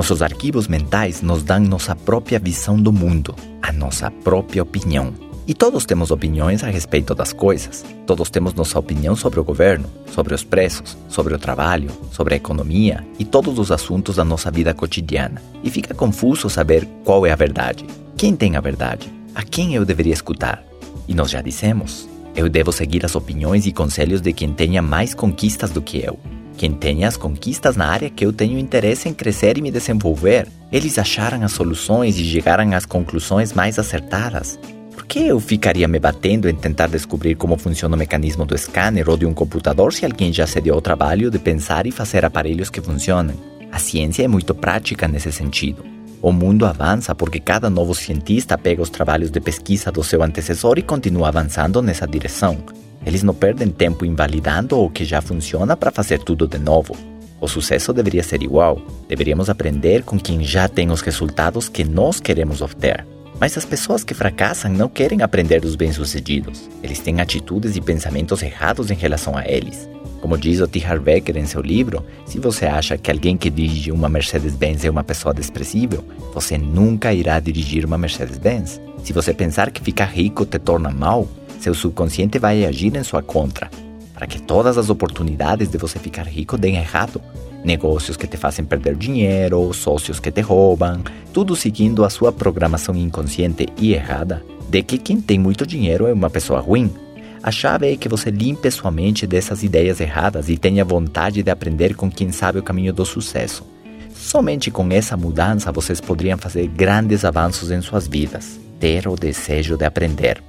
Nossos arquivos mentais nos dão nossa própria visão do mundo, a nossa própria opinião. E todos temos opiniões a respeito das coisas. Todos temos nossa opinião sobre o governo, sobre os preços, sobre o trabalho, sobre a economia e todos os assuntos da nossa vida cotidiana. E fica confuso saber qual é a verdade. Quem tem a verdade? A quem eu deveria escutar? E nós já dissemos: eu devo seguir as opiniões e conselhos de quem tenha mais conquistas do que eu. Quem tenha as conquistas na área que eu tenho interesse em crescer e me desenvolver. Eles acharam as soluções e chegaram às conclusões mais acertadas. Por que eu ficaria me batendo em tentar descobrir como funciona o mecanismo do scanner ou de um computador se alguém já se deu ao trabalho de pensar e fazer aparelhos que funcionem? A ciência é muito prática nesse sentido. O mundo avança porque cada novo cientista pega os trabalhos de pesquisa do seu antecessor e continua avançando nessa direção. Eles não perdem tempo invalidando o que já funciona para fazer tudo de novo. O sucesso deveria ser igual. Deveríamos aprender com quem já tem os resultados que nós queremos obter. Mas as pessoas que fracassam não querem aprender dos bem-sucedidos. Eles têm atitudes e pensamentos errados em relação a eles. Como diz o T. Harv Eker em seu livro, se você acha que alguém que dirige uma Mercedes-Benz é uma pessoa desprezível, você nunca irá dirigir uma Mercedes-Benz. Se você pensar que ficar rico te torna mal, seu subconsciente vai agir em sua contra, para que todas as oportunidades de você ficar rico deem errado. Negócios que te fazem perder dinheiro, sócios que te roubam, tudo seguindo a sua programação inconsciente e errada de que quem tem muito dinheiro é uma pessoa ruim. A chave é que você limpe sua mente dessas ideias erradas e tenha vontade de aprender com quem sabe o caminho do sucesso. Somente com essa mudança vocês poderiam fazer grandes avanços em suas vidas. Ter o desejo de aprender.